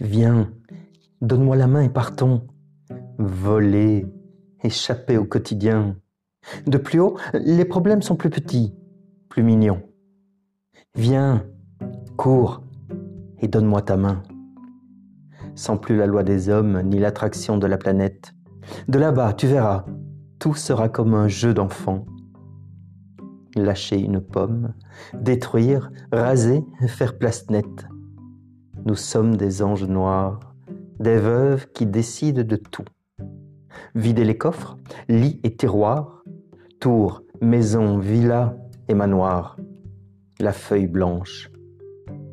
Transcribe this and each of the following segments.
Viens, donne-moi la main et partons. Voler, échapper au quotidien. De plus haut, les problèmes sont plus petits, plus mignons. Viens, cours et donne-moi ta main. Sans plus la loi des hommes ni l'attraction de la planète. De là-bas, tu verras, tout sera comme un jeu d'enfant. Lâcher une pomme, détruire, raser, faire place nette. Nous sommes des anges noirs, des veuves qui décident de tout. Vider les coffres, lits et tiroirs, tours, maisons, villas et manoirs. La feuille blanche,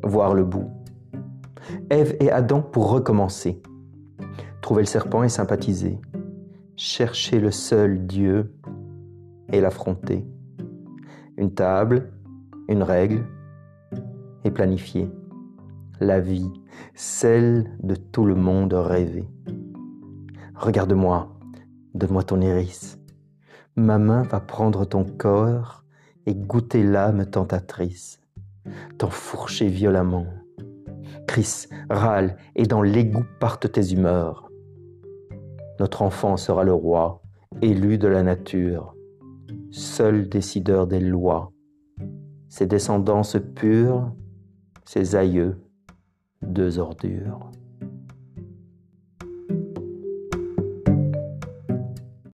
voir le bout. Ève et Adam pour recommencer. Trouver le serpent et sympathiser. Chercher le seul Dieu et l'affronter. Une table, une règle et planifier. La vie, celle de tout le monde rêvé. Regarde-moi, donne-moi ton iris. Ma main va prendre ton corps et goûter l'âme tentatrice, t'enfourcher violemment. Cris, râle, et dans l'égout partent tes humeurs. Notre enfant sera le roi, élu de la nature, seul décideur des lois. Ses descendances pures, ses aïeux, deux ordures.